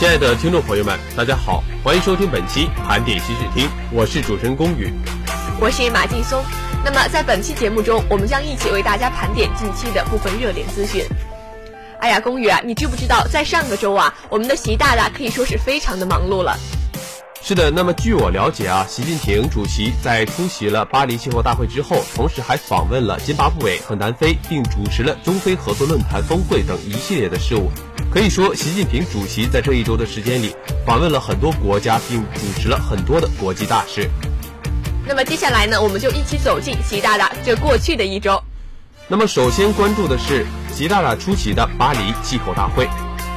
亲爱的听众朋友们，大家好，欢迎收听本期盘点新视听，我是主持人龚宇，我是马劲松。那么在本期节目中，我们将一起为大家盘点近期的部分热点资讯。哎呀，龚宇啊，你知不知道，在上个周啊，我们的习大大可以说是非常的忙碌了。是的，那么据我了解啊，习近平主席在出席了巴黎气候大会之后，同时还访问了津巴布韦和南非，并主持了中非合作论坛峰会等一系列的事务。可以说，习近平主席在这一周的时间里，访问了很多国家，并主持了很多的国际大事。那么接下来呢，我们就一起走进习大大这过去的一周。那么首先关注的是习大大出席的巴黎气候大会。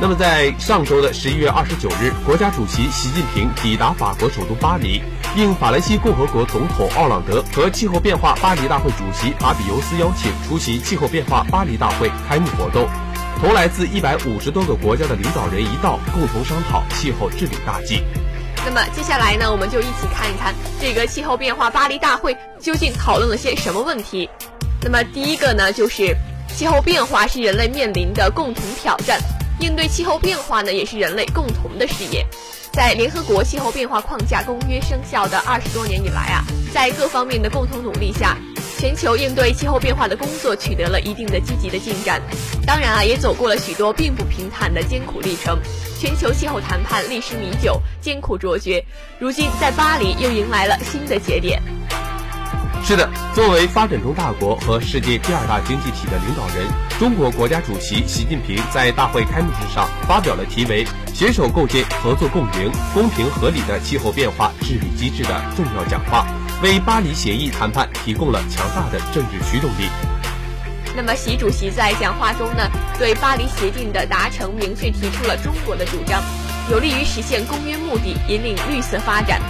那么，在上周的十一月二十九日，国家主席习近平抵达法国首都巴黎，应法兰西共和国总统奥朗德和气候变化巴黎大会主席法比尤斯邀请，出席气候变化巴黎大会开幕活动。同来自一百五十多个国家的领导人一道，共同商讨气候治理大计。那么接下来呢，我们就一起看一看这个气候变化巴黎大会究竟讨论了些什么问题。那么第一个呢，就是气候变化是人类面临的共同挑战。应对气候变化呢，也是人类共同的事业。在联合国气候变化框架公约生效的二十多年以来啊，在各方面的共同努力下，全球应对气候变化的工作取得了一定的积极的进展。当然啊，也走过了许多并不平坦的艰苦历程。全球气候谈判历时弥久，艰苦卓绝，如今在巴黎又迎来了新的节点。是的，作为发展中大国和世界第二大经济体的领导人，中国国家主席习近平在大会开幕式上发表了题为“携手构建合作共赢、公平合理的气候变化治理机制”的重要讲话，为巴黎协议谈判提供了强大的政治驱动力。那么，习主席在讲话中呢，对巴黎协定的达成明确提出了中国的主张，有利于实现公约目的，引领绿色发展。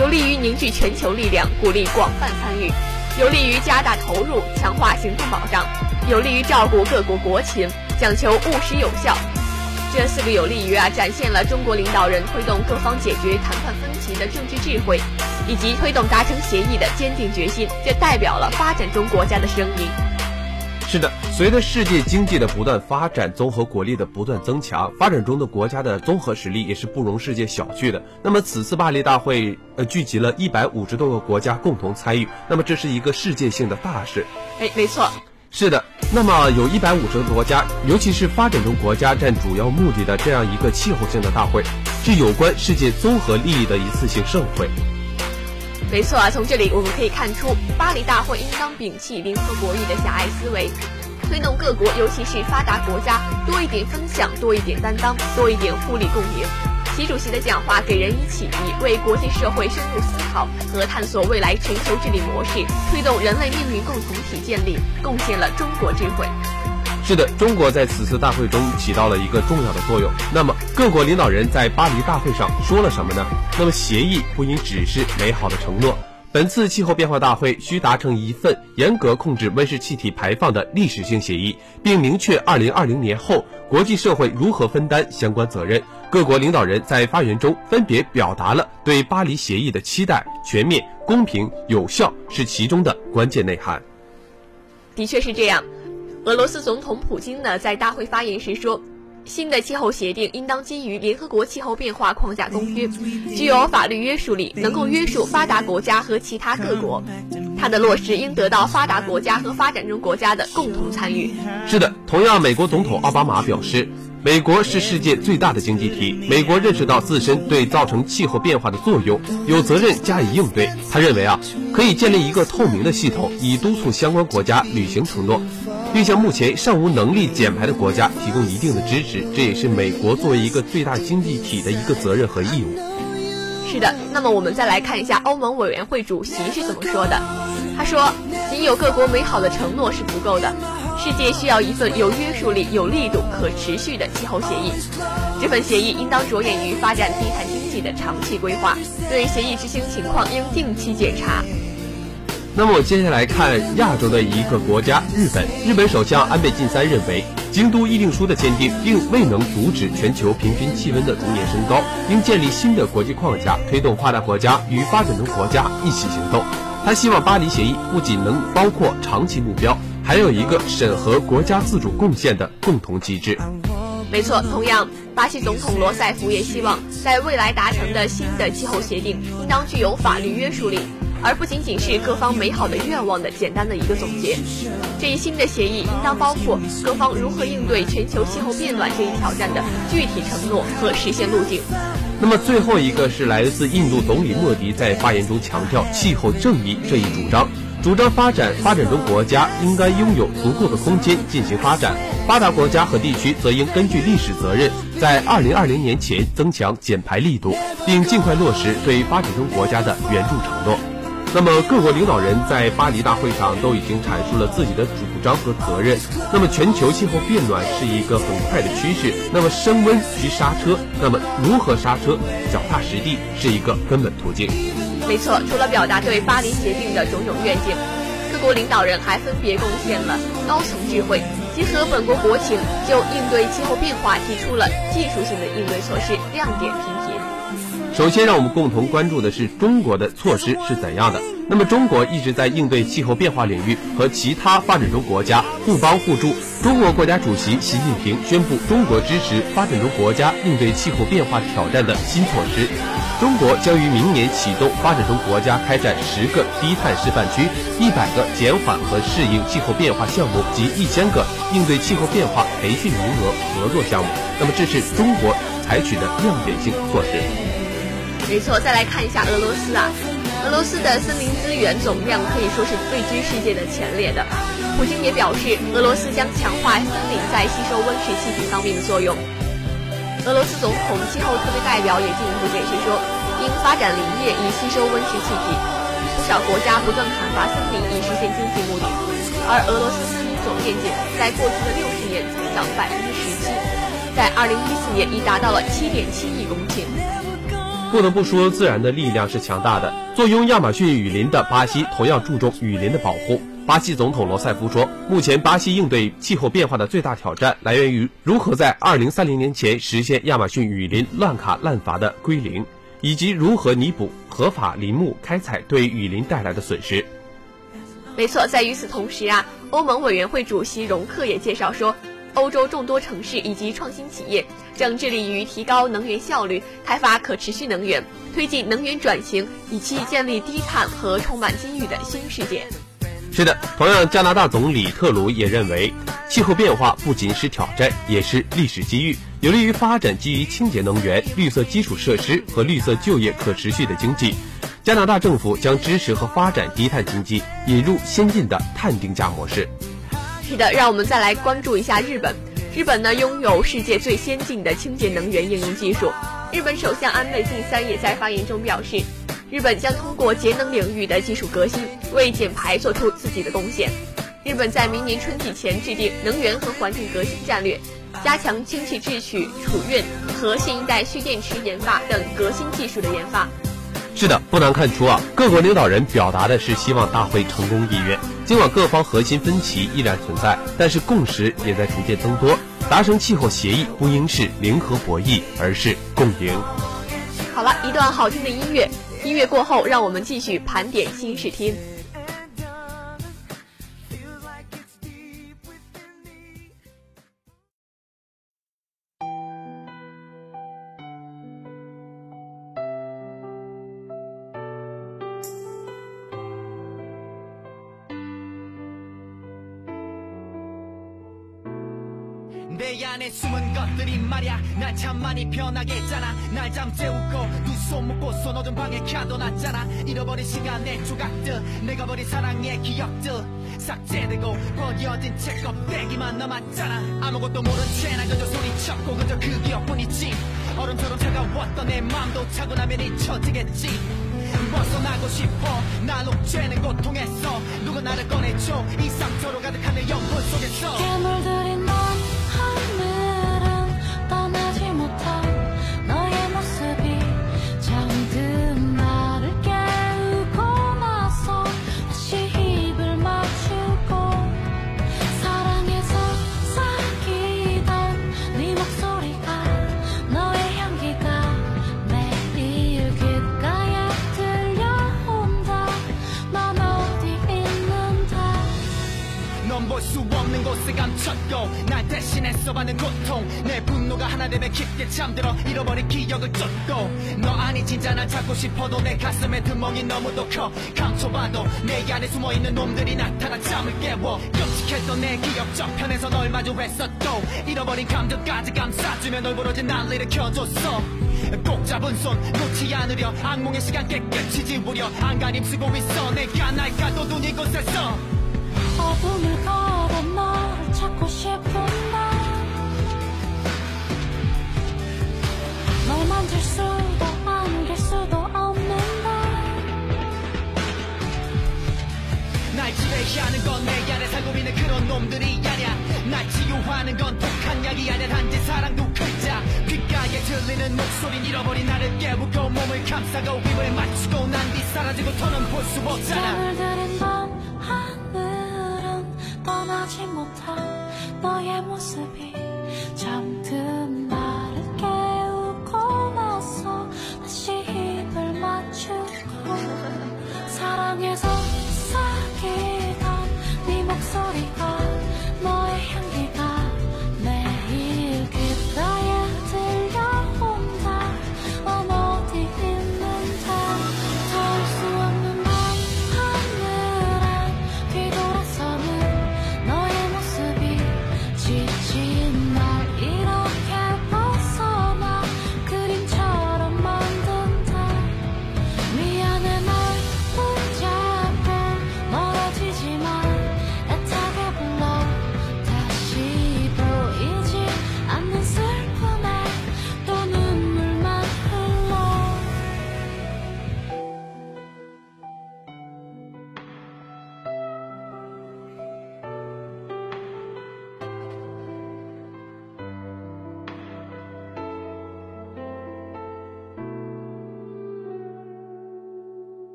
有利于凝聚全球力量，鼓励广泛参与；有利于加大投入，强化行动保障；有利于照顾各国国情，讲求务实有效。这四个有利于啊，展现了中国领导人推动各方解决谈判分歧的政治智慧，以及推动达成协议的坚定决心。这代表了发展中国家的声音。是的，随着世界经济的不断发展，综合国力的不断增强，发展中的国家的综合实力也是不容世界小觑的。那么此次巴黎大会，呃，聚集了一百五十多个国家共同参与，那么这是一个世界性的大事。哎，没错，是的。那么有一百五十个国家，尤其是发展中国家占主要目的的这样一个气候性的大会，是有关世界综合利益的一次性盛会。没错啊，从这里我们可以看出，巴黎大会应当摒弃零和博弈的狭隘思维，推动各国，尤其是发达国家多一点分享，多一点担当，多一点互利共赢。习主席的讲话给人以启迪，为国际社会深入思考和探索未来全球治理模式，推动人类命运共同体建立，贡献了中国智慧。是的，中国在此次大会中起到了一个重要的作用。那么，各国领导人在巴黎大会上说了什么呢？那么，协议不应只是美好的承诺。本次气候变化大会需达成一份严格控制温室气体排放的历史性协议，并明确2020年后国际社会如何分担相关责任。各国领导人在发言中分别表达了对巴黎协议的期待，全面、公平、有效是其中的关键内涵。的确是这样。俄罗斯总统普京呢，在大会发言时说，新的气候协定应当基于联合国气候变化框架公约，具有法律约束力，能够约束发达国家和其他各国。它的落实应得到发达国家和发展中国家的共同参与。是的，同样，美国总统奥巴马表示，美国是世界最大的经济体，美国认识到自身对造成气候变化的作用，有责任加以应对。他认为啊，可以建立一个透明的系统，以督促相关国家履行承诺。并向目前尚无能力减排的国家提供一定的支持，这也是美国作为一个最大经济体的一个责任和义务。是的，那么我们再来看一下欧盟委员会主席是怎么说的。他说：“仅有各国美好的承诺是不够的，世界需要一份有约束力、有力度、可持续的气候协议。这份协议应当着眼于发展低碳经济的长期规划，对协议执行情况应定期检查。”那么我接下来看亚洲的一个国家日本。日本首相安倍晋三认为，京都议定书的签订并未能阻止全球平均气温的逐年升高，应建立新的国际框架，推动发达国家与发展中国家一起行动。他希望巴黎协议不仅能包括长期目标，还有一个审核国家自主贡献的共同机制。没错，同样，巴西总统罗塞夫也希望在未来达成的新的气候协定应当具有法律约束力。而不仅仅是各方美好的愿望的简单的一个总结。这一新的协议应当包括各方如何应对全球气候变暖这一挑战的具体承诺和实现路径。那么最后一个是来自印度总理莫迪在发言中强调气候正义这一主张，主张发展发展中国家应该拥有足够的空间进行发展，发达国家和地区则应根据历史责任，在二零二零年前增强减排力度，并尽快落实对发展中国家的援助承诺。那么各国领导人在巴黎大会上都已经阐述了自己的主张和责任。那么全球气候变暖是一个很快的趋势，那么升温需刹车，那么如何刹车，脚踏实地是一个根本途径。没错，除了表达对巴黎协定的种种愿景，各国领导人还分别贡献了高层智慧，结合本国国情，就应对气候变化提出了技术性的应对措施，亮点频频。首先，让我们共同关注的是中国的措施是怎样的。那么，中国一直在应对气候变化领域和其他发展中国家互帮互助。中国国家主席习近平宣布，中国支持发展中国家应对气候变化挑战的新措施。中国将于明年启动发展中国家开展十个低碳示范区、一百个减缓和适应气候变化项目及一千个应对气候变化培训名额合作项目。那么，这是中国采取的亮点性措施。没错，再来看一下俄罗斯啊，俄罗斯的森林资源总量可以说是位居世界的前列的。普京也表示，俄罗斯将强化森林在吸收温室气体方面的作用。俄罗斯总统气候特别代表也进一步解释说，应发展林业以吸收温室气体。不少国家不断砍伐森林以实现经济目的，而俄罗斯森林总面积在过去的六十年增长百分之十七，在二零一四年已达到了七点七亿公顷。不得不说，自然的力量是强大的。坐拥亚马逊雨林的巴西同样注重雨林的保护。巴西总统罗塞夫说，目前巴西应对气候变化的最大挑战来源于如何在2030年前实现亚马逊雨林乱砍滥伐的归零，以及如何弥补合法林木开采对雨林带来的损失。没错，在与此同时啊，欧盟委员会主席容克也介绍说。欧洲众多城市以及创新企业正致力于提高能源效率、开发可持续能源、推进能源转型，以期建立低碳和充满机遇的新世界。是的，同样，加拿大总理特鲁也认为，气候变化不仅是挑战，也是历史机遇，有利于发展基于清洁能源、绿色基础设施和绿色就业可持续的经济。加拿大政府将支持和发展低碳经济，引入先进的碳定价模式。是的，让我们再来关注一下日本。日本呢，拥有世界最先进的清洁能源应用技术。日本首相安倍晋三也在发言中表示，日本将通过节能领域的技术革新，为减排做出自己的贡献。日本在明年春季前制定能源和环境革新战略，加强氢气制取、储运和新一代蓄电池研发等革新技术的研发。是的，不难看出啊，各国领导人表达的是希望大会成功意愿。尽管各方核心分歧依然存在，但是共识也在逐渐增多。达成气候协议不应是零和博弈，而是共赢。好了一段好听的音乐，音乐过后，让我们继续盘点新视听。 많이 변하게 했잖아. 날 잠재우고 두 손 묶고서 어두운 방에 가둬놨잖아. 잃어버린 시간의 조각들 내가 버린 사랑의 기억들. 삭제되고 버려진 채 껍데기만 남았잖아. 아무것도 모른 채난 그저 소리쳤고 그저 그 기억뿐이지. 얼음처럼 차가웠던 내 맘도 차분하면 잊혀지겠지. 벗어나고 싶어 날 옥죄는 고통에서 누가 나를 꺼내줘. 이 상처로 가득한 내 영혼 속에서 찾고 싶어도 내 가슴에 드멍이 너무도 커. 감춰봐도 내 안에 숨어있는 놈들이 나타나 잠을 깨워. 끔찍했던 내 기억 저편에서 널 마주했었고 잃어버린 감정까지 감싸주며 널 부러진 날 일으켜줬어. 꼭 잡은 손 놓지 않으려. 악몽의 시간 깨끗이 지우려. 안간힘 쓰고 있어. 내가 날 가둬둔 이곳에서. 어둠을 걸어 너를 찾고 싶은데 널 만질 수도 날 지배하는 건내 안에 살고 있는 그런 놈들이 아냐 날 치유하는 건 독한 약이 아냐 단지 사랑 두 글자. 귓가에 들리는 목소린 잃어버린 나를 깨우고 몸을 감싸고 입을 맞추고 난 뒤 사라지고 더는 볼 수 없잖아. 들인 넌 하늘은 떠나지 못한 너의 모습이 잠든 나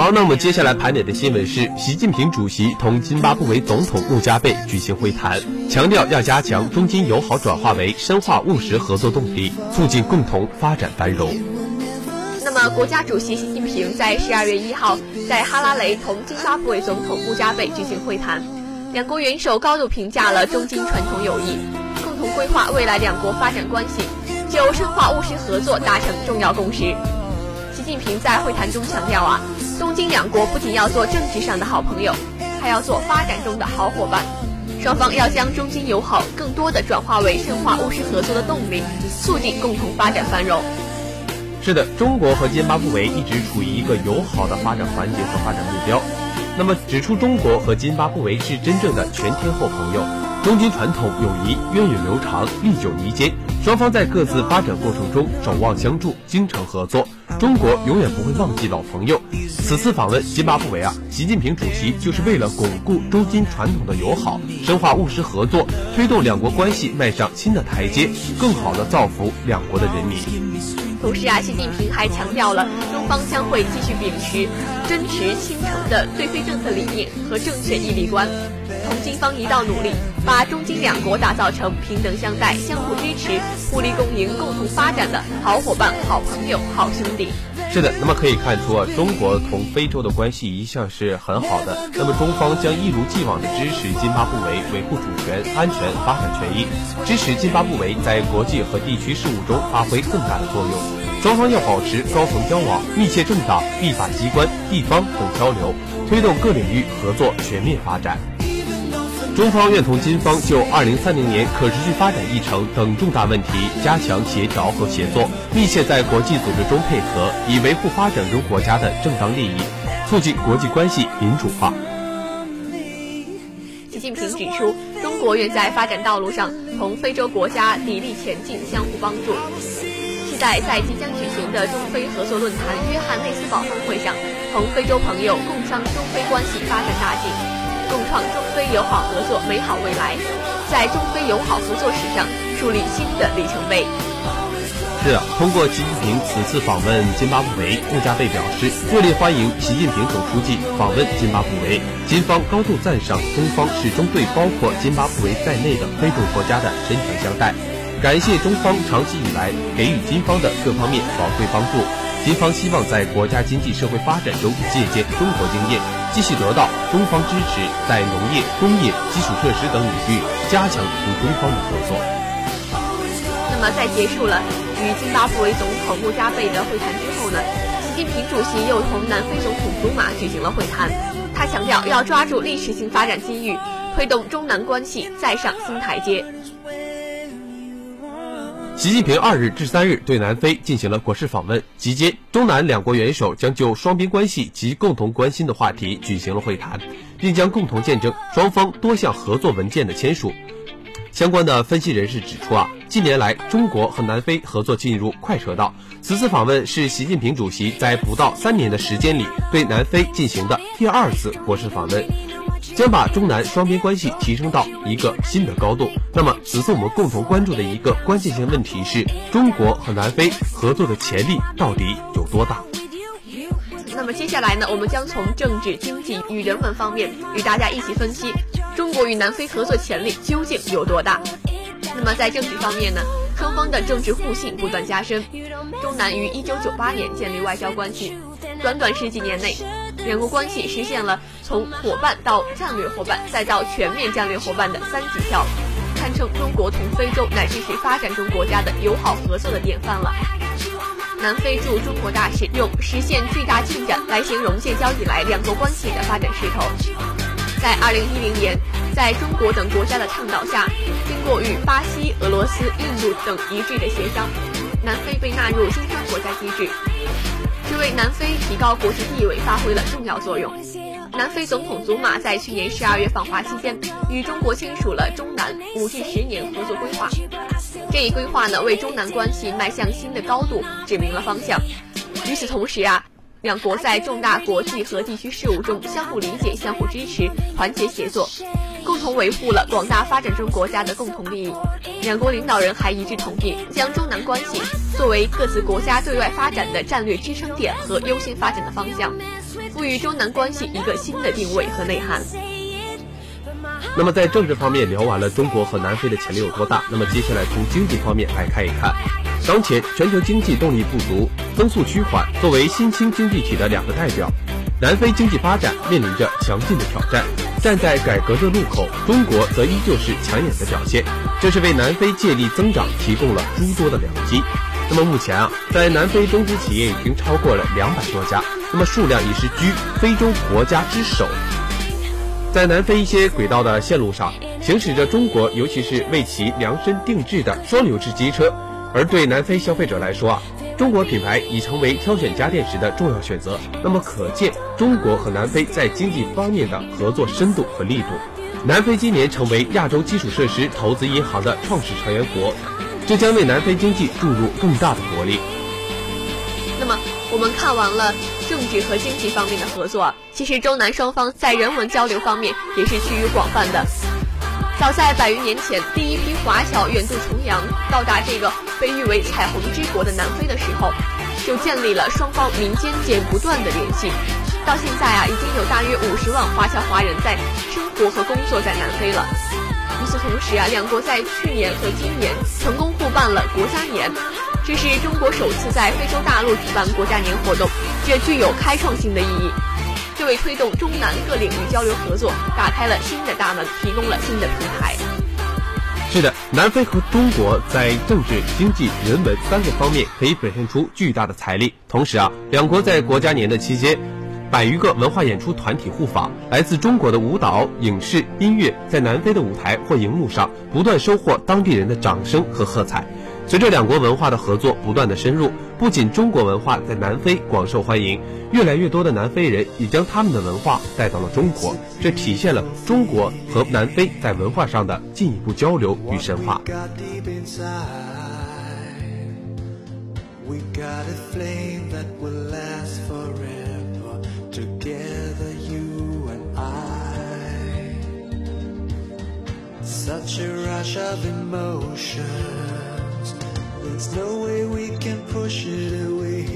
好，那我们接下来盘点的新闻是，习近平主席同津巴布韦总统穆加贝举行会谈，强调要加强中津友好转化为深化务实合作动力，促进共同发展繁荣。那么，国家主席习近平在十二月一号在哈拉雷同津巴布韦总统穆加贝举行会谈，两国元首高度评价了中津传统友谊，共同规划未来两国发展关系，就深化务实合作达成重要共识。习近平在会谈中强调啊，东津两国不仅要做政治上的好朋友，还要做发展中的好伙伴。双方要将中津友好更多的转化为深化务实合作的动力，促进共同发展繁荣。是的，中国和津巴布韦一直处于一个友好的发展环节和发展目标。那么，指出中国和津巴布韦是真正的全天候朋友，中津传统友谊源远流长、历久弥坚，双方在各自发展过程中守望相助、精诚合作。中国永远不会忘记老朋友。此次访问津巴布韦啊，习近平主席就是为了巩固中津传统的友好，深化务实合作，推动两国关系迈上新的台阶，更好地造福两国的人民。同时啊，习近平还强调了中方将会继续秉持真实倾城的对非政策理念和正确义利观，同金方一道努力，把中金两国打造成平等相待、相互支持、互利共赢、共同发展的好伙伴、好朋友、好兄弟。是的，那么可以看出啊，中国同非洲的关系一向是很好的。那么中方将一如既往的支持津巴布韦维护主权、安全、发展权益，支持津巴布韦在国际和地区事务中发挥更大的作用。双方要保持高层交往、密切政党、立法机关、地方等交流，推动各领域合作全面发展。中方愿同金方就2030年可持续发展议程等重大问题加强协调和协作，密切在国际组织中配合，以维护发展中国家的正当利益，促进国际关系民主化。习近平指出，中国愿在发展道路上同非洲国家砥砺前进，相互帮助。期待在即将举行的中非合作论坛约翰内斯堡峰会上，同非洲朋友共商中非关系发展大计，共创中非友好合作美好未来，在中非友好合作史上树立新的里程碑。是的，通过习近平此次访问津巴布韦，穆加贝表示热烈欢迎习近平总书记访问津巴布韦。金方高度赞赏中方始终对包括津巴布韦在内的非洲国家的深情相待，感谢中方长期以来给予金方的各方面宝贵帮助。金方希望在国家经济社会发展中借鉴中国经验，继续得到中方支持，在农业、工业、基础设施等领域加强与中方的合作。那么，在结束了与津巴布韦总统穆加贝的会谈之后呢，习近平主席又同南非总统祖马举行了会谈。他强调要抓住历史性发展机遇，推动中南关系再上新台阶。习近平二日至三日对南非进行了国事访问，期间中南两国元首将就双边关系及共同关心的话题举行了会谈，并将共同见证双方多项合作文件的签署。相关的分析人士指出啊，近年来中国和南非合作进入快车道，此次访问是习近平主席在不到三年的时间里对南非进行的第二次国事访问，将把中南双边关系提升到一个新的高度。那么，此次我们共同关注的一个关键性问题是中国和南非合作的潜力到底有多大？那么接下来呢，我们将从政治、经济与人文方面与大家一起分析中国与南非合作潜力究竟有多大。那么在政治方面呢，双方的政治互信不断加深。中南于1998年建立外交关系，短短十几年内，两国关系实现了从伙伴到战略伙伴再到全面战略伙伴的三级跳，堪称中国同非洲乃至是发展中国家的友好合作的典范了。南非驻中国大使用“实现巨大进展”来形容建交以来两国关系的发展势头。在2010年，在中国等国家的倡导下，经过与巴西、俄罗斯、印度等一致的协商，南非被纳入金砖国家机制，为南非提高国际地位发挥了重要作用。南非总统祖马在去年十二月访华期间，与中国签署了中南五至十年合作规划。这一规划呢，为中南关系迈向新的高度指明了方向。与此同时啊，两国在重大国际和地区事务中相互理解、相互支持、团结协作，共同维护了广大发展中国家的共同利益。两国领导人还一致同意，将中南关系作为各自国家对外发展的战略支撑点和优先发展的方向，赋予中南关系一个新的定位和内涵。那么在政治方面聊完了中国和南非的潜力有多大，那么接下来从经济方面来看一看。当前全球经济动力不足，增速趋缓，作为新兴经济体的两个代表，南非经济发展面临着强劲的挑战。站在改革的路口，中国则依旧是抢眼的表现，这是为南非借力增长提供了诸多的良机。那么目前啊，在南非中资企业已经超过了两百多家，那么数量已是居非洲国家之首。在南非一些轨道的线路上，行驶着中国，尤其是为其量身定制的双流制机车。而对南非消费者来说啊，中国品牌已成为挑选家电时的重要选择。那么可见，中国和南非在经济方面的合作深度和力度。南非今年成为亚洲基础设施投资银行的创始成员国，这将为南非经济注入更大的活力。那么，我们看完了政治和经济方面的合作，其实中南双方在人文交流方面也是趋于广泛的。早在百余年前，第一批华侨远渡重洋到达这个被誉为“彩虹之国”的南非的时候，就建立了双方民间间不断的联系。到现在啊，已经有大约五十万华侨华人在生活和工作在南非了。与此同时啊，两国在去年和今年成功互办了国家年，这是中国首次在非洲大陆举办国家年活动，这具有开创性的意义，这为推动中南各领域交流合作打开了新的大门，提供了新的平台。是的，南非和中国在政治、经济、人文三个方面可以表现出巨大的财力。同时啊，两国在国家年的期间，百余个文化演出团体互访，来自中国的舞蹈、影视、音乐在南非的舞台或荧幕上不断收获当地人的掌声和喝彩。随着两国文化的合作不断的深入，不仅中国文化在南非广受欢迎，越来越多的南非人也将他们的文化带到了中国，这体现了中国和南非在文化上的进一步交流与深化。such a rush of emotion。There's no way we can push it away.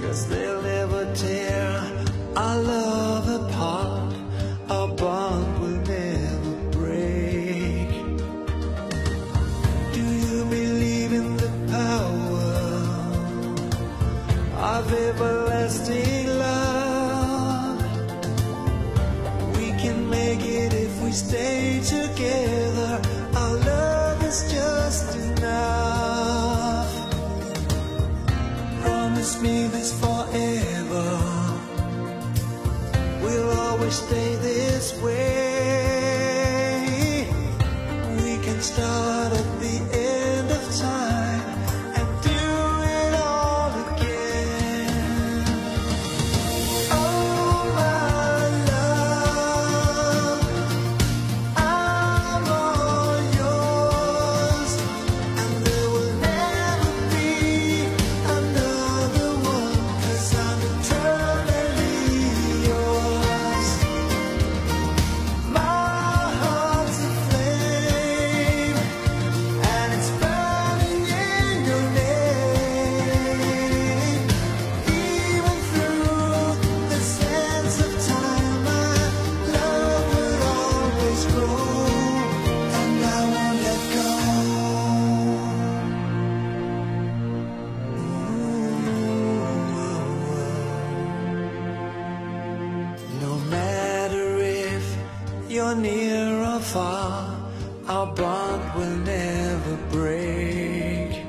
Cause they'll never tear our love Stop. Near or far, our bond will never break.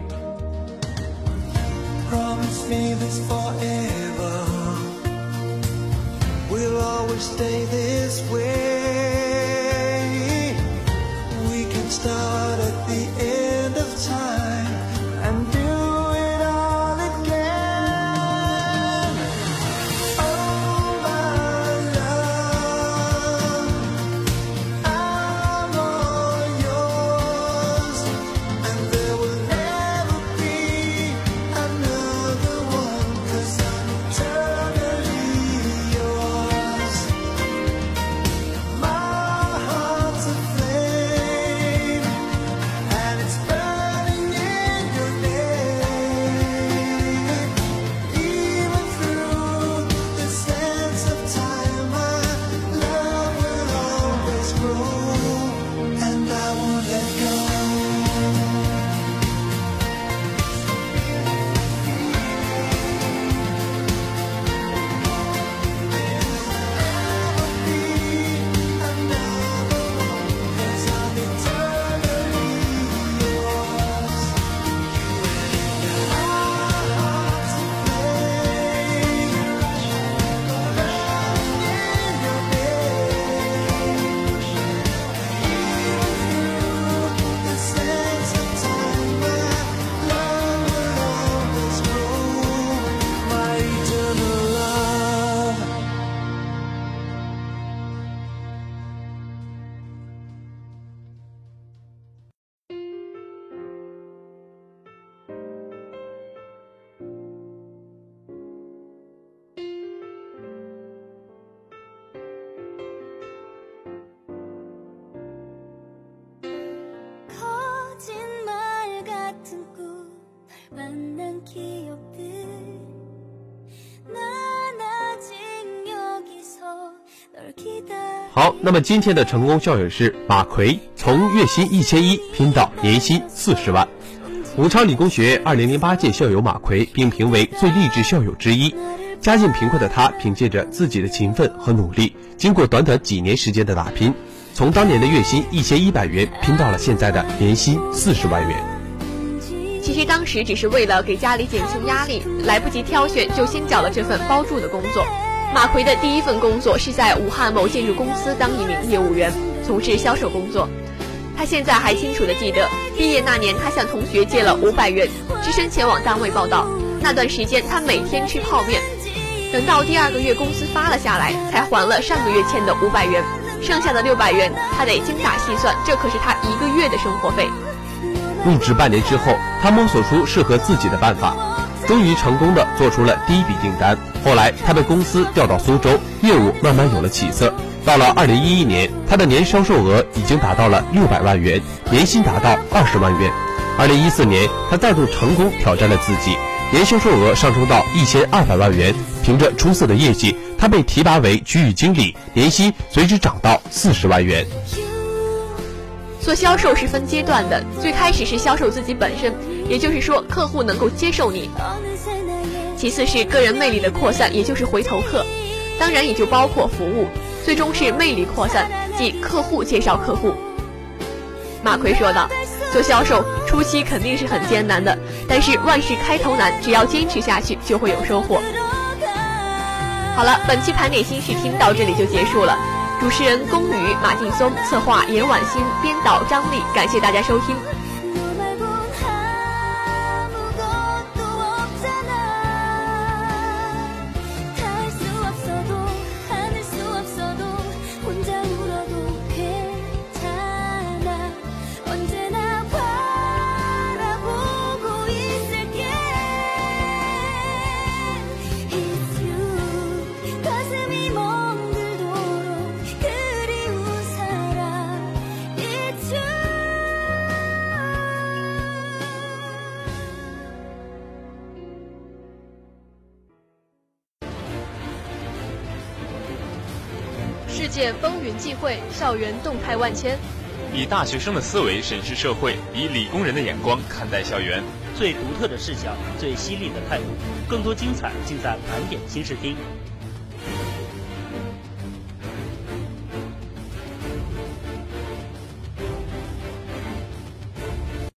Promise me this forever. We'll always stay this way. We can start 好，那么今天的成功校友是马奎，从月薪一千一拼到年薪四十万。武昌理工学院二零零八届校友马奎，并评为最励志校友之一。家境贫困的他，凭借着自己的勤奋和努力，经过短短几年时间的打拼，从当年的月薪一千一百元拼到了现在的年薪四十万元。其实当时只是为了给家里减轻压力，来不及挑选就先找了这份包住的工作。马奎的第一份工作是在武汉某建筑公司当一名业务员，从事销售工作。他现在还清楚地记得，毕业那年他向同学借了五百元，只身前往单位报道。那段时间他每天吃泡面。等到第二个月工资发了下来，才还了上个月欠的五百元，剩下的六百元他得精打细算，这可是他一个月的生活费。入职半年之后，他摸索出适合自己的办法，终于成功的做出了第一笔订单。后来他被公司调到苏州，业务慢慢有了起色。到了二零一一年，他的年销售额已经达到了六百万元，年薪达到二十万元。二零一四年，他再度成功挑战了自己，年销售额上升到一千二百万元。凭着出色的业绩，他被提拔为区域经理，年薪随之涨到四十万元。做销售是分阶段的，最开始是销售自己本身，也就是说客户能够接受你；其次是个人魅力的扩散，也就是回头客，当然也就包括服务；最终是魅力扩散，即客户介绍客户。马奎说道：“做销售初期肯定是很艰难的，但是万事开头难，只要坚持下去就会有收获。”好了，本期盘点新视听到这里就结束了。主持人龚宇、马劲松，策划严婉欣，编导张丽，感谢大家收听。聚会，校园动态万千。以大学生的思维审视社会，以理工人的眼光看待校园。最独特的视角，最犀利的态度，更多精彩尽在盘点新视听。